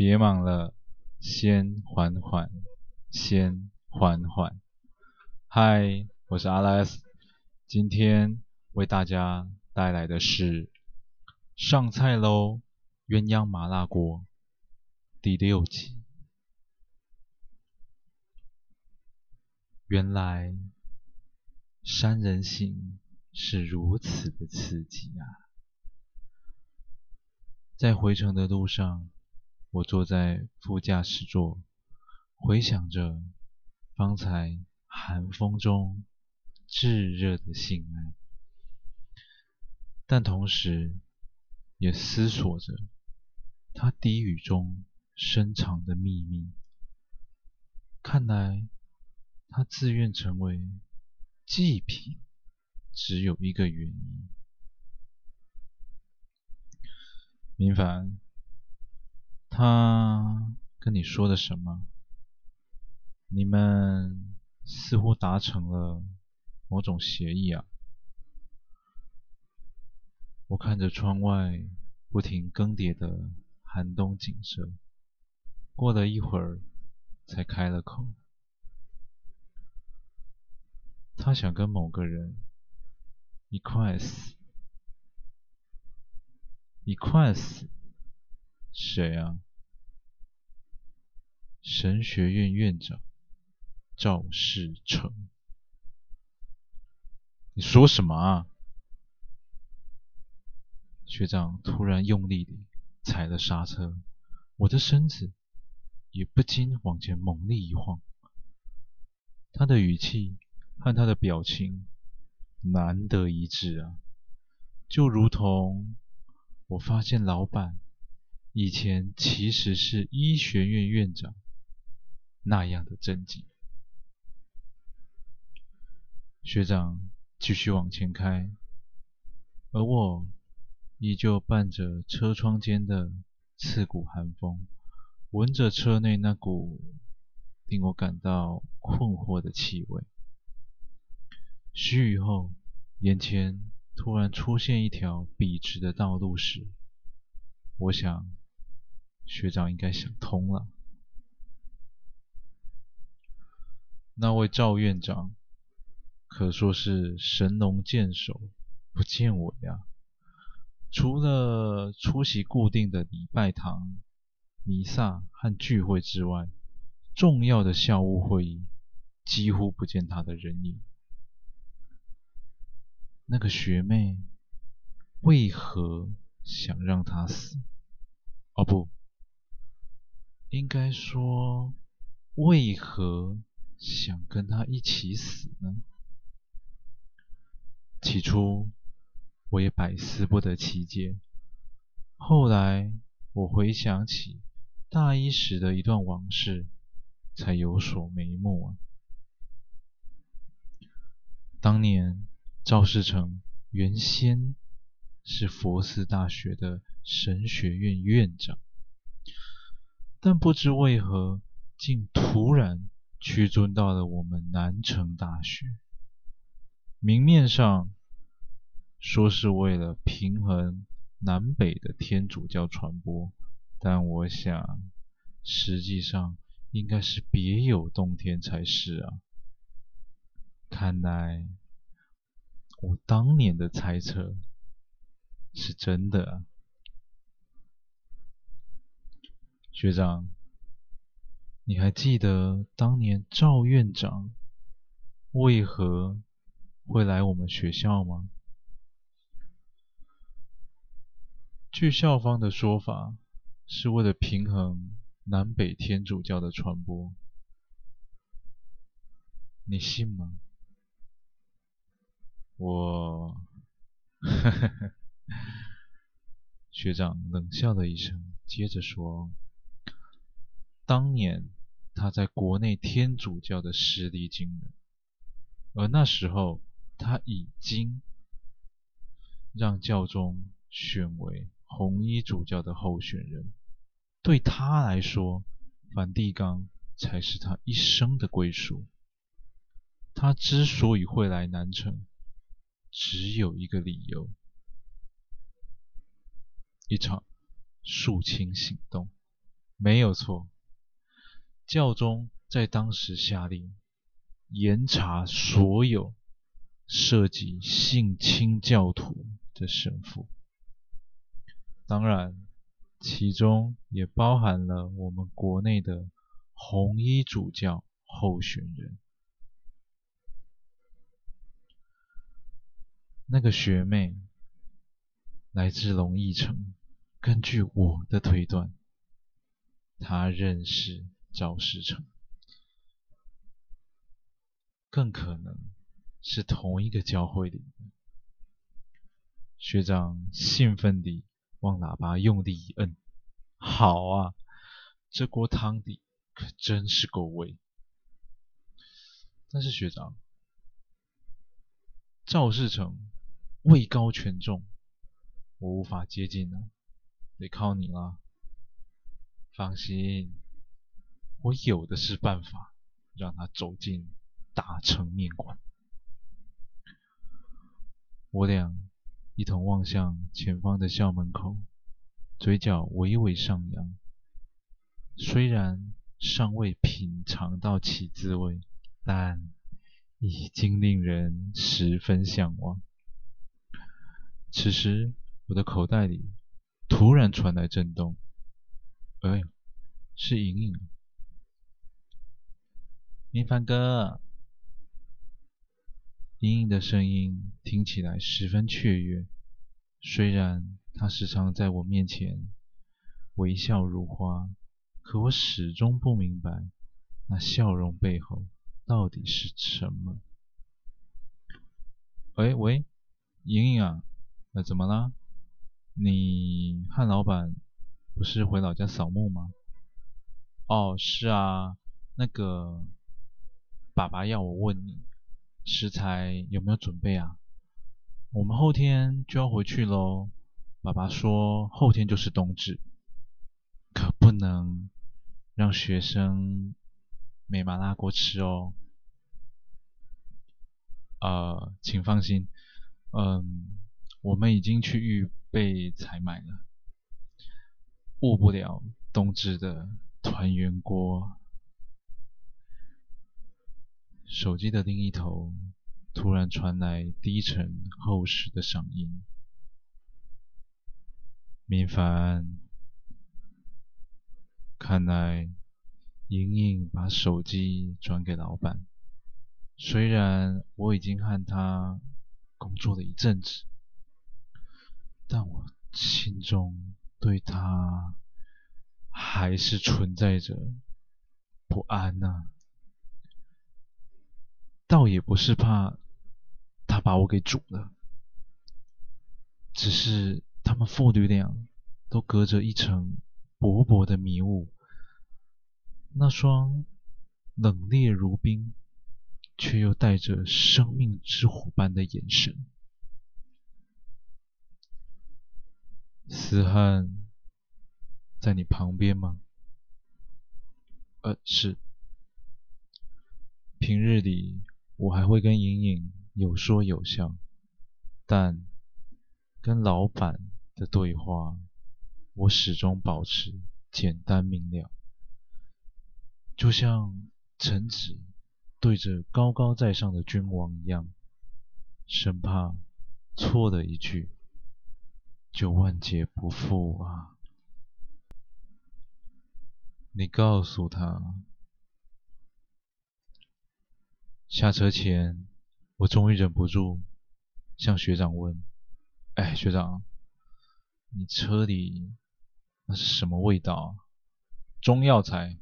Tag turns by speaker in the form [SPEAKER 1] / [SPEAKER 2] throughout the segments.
[SPEAKER 1] 别忙了，先缓缓，先缓缓。嗨，我是 Alex，今天为大家带来的是上菜喽，鸳鸯麻辣锅第六集。原来三人行是如此的刺激啊！在回程的路上，我坐在副驾驶座，回想着方才寒风中炙热的性爱，但同时也思索着他低语中深藏的秘密。看来他自愿成为祭品，只有一个原因。明凡，他跟你说的什么？你们似乎达成了某种协议啊！我看着窗外不停更迭的寒冬景色，过了一会儿，才开了口。他想跟某个人一块死。一块死？谁啊？神学院院长赵世成。你说什么啊？学长突然用力地踩了刹车，我的身子也不禁往前猛力一晃。他的语气和他的表情难得一致啊，就如同……我发现老板以前其实是医学院院长，那样的正经。学长继续往前开，而我依旧伴着车窗间的刺骨寒风，闻着车内那股令我感到困惑的气味。须臾后，眼前。突然出现一条笔直的道路时，我想学长应该想通了。那位赵院长可说是神龙见首不见尾啊！除了出席固定的礼拜堂、弥撒和聚会之外，重要的校务会议几乎不见他的人影。那个学妹为何想让他死？哦，不，应该说为何想跟他一起死呢？起初我也百思不得其解，后来我回想起大一时的一段往事，才有所眉目啊。当年。赵世成原先是佛寺大学的神学院院长，但不知为何，竟突然屈尊到了我们南城大学。明面上说是为了平衡南北的天主教传播，但我想，实际上应该是别有洞天才是啊！看来。我当年的猜测是真的，学长，你还记得当年赵院长为何会来我们学校吗？据校方的说法，是为了平衡南北天主教的传播，你信吗？我，呵呵呵，学长冷笑了一声，接着说：“当年他在国内天主教的实力惊人，而那时候他已经让教宗选为红衣主教的候选人，对他来说，梵蒂冈才是他一生的归属。他之所以会来南城。”只有一个理由：一场肃清行动。没有错。教宗在当时下令严查所有涉及性侵教徒的神父，当然，其中也包含了我们国内的红衣主教候选人。那个学妹来自龙翼城，根据我的推断，她认识赵世成，更可能是同一个教会里的。学长兴奋地往喇叭用力一摁，好啊，这锅汤底可真是够味。但是学长，赵世成。位高权重，我无法接近了，得靠你了。放心，我有的是办法，让他走进大成面馆。我俩一同望向前方的校门口，嘴角微微上扬。虽然尚未品尝到其滋味，但已经令人十分向往。此时，我的口袋里突然传来震动。哎，是莹莹。明凡哥，莹莹的声音听起来十分雀跃。虽然她时常在我面前微笑如花，可我始终不明白那笑容背后到底是什么。喂喂，莹莹啊！那怎么了？你和老板不是回老家扫墓吗？哦，是啊。那个，爸爸要我问你，食材有没有准备啊？我们后天就要回去喽。爸爸说后天就是冬至，可不能让学生没麻辣锅吃哦。呃，请放心，嗯。我们已经去预备采买了，误不了冬至的团圆锅。手机的另一头突然传来低沉厚实的嗓音：“明凡，看来莹莹把手机转给老板。虽然我已经和他工作了一阵子。”但我心中对他还是存在着不安呐、倒也不是怕他把我给煮了，只是他们父女俩都隔着一层薄薄的迷雾，那双冷冽如冰却又带着生命之火般的眼神。思翰在你旁边吗？呃，是。平日里我还会跟莹莹有说有笑，但跟老板的对话，我始终保持简单明了，就像臣子对着高高在上的君王一样，生怕错了一句。就万劫不复啊！你告诉他，下车前，我终于忍不住向学长问：“哎，学长，你车里那是什么味道？中药材？”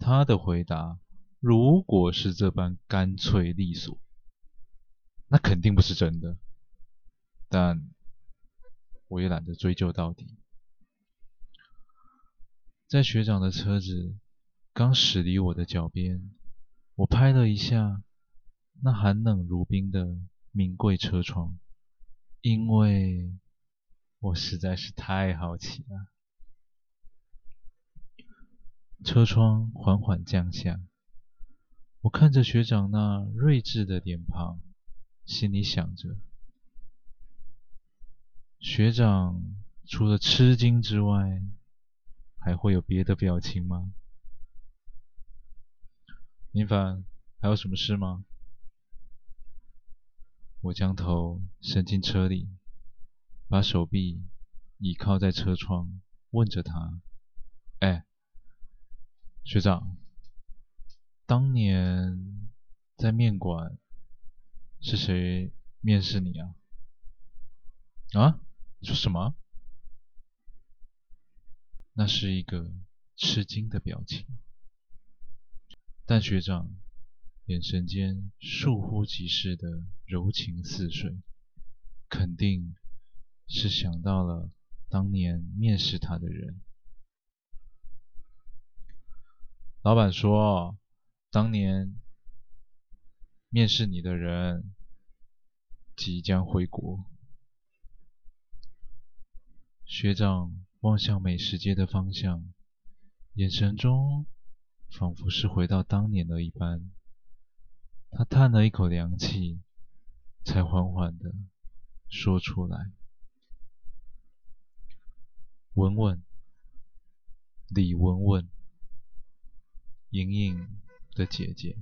[SPEAKER 1] 他的回答，如果是这般干脆利索，那肯定不是真的。但我也懒得追究到底。在学长的车子刚驶离我的脚边，我拍了一下那寒冷如冰的名贵车窗，因为我实在是太好奇了。车窗缓缓降下，我看着学长那睿智的脸庞，心里想着。学长除了吃惊之外，还会有别的表情吗？明凡，还有什么事吗？我将头伸进车里，把手臂倚靠在车窗，问着他：“哎，学长，当年在面馆是谁面试你啊？”啊？说什么？那是一个吃惊的表情，但学长眼神间倏忽即逝的柔情似水，肯定是想到了当年面试他的人。老板说，当年面试你的人即将回国。学长。望向美食街的方向，眼神中仿佛是回到当年的一般。他叹了一口凉气，才缓缓的说出来：“文文，李文文，莹莹的姐姐。”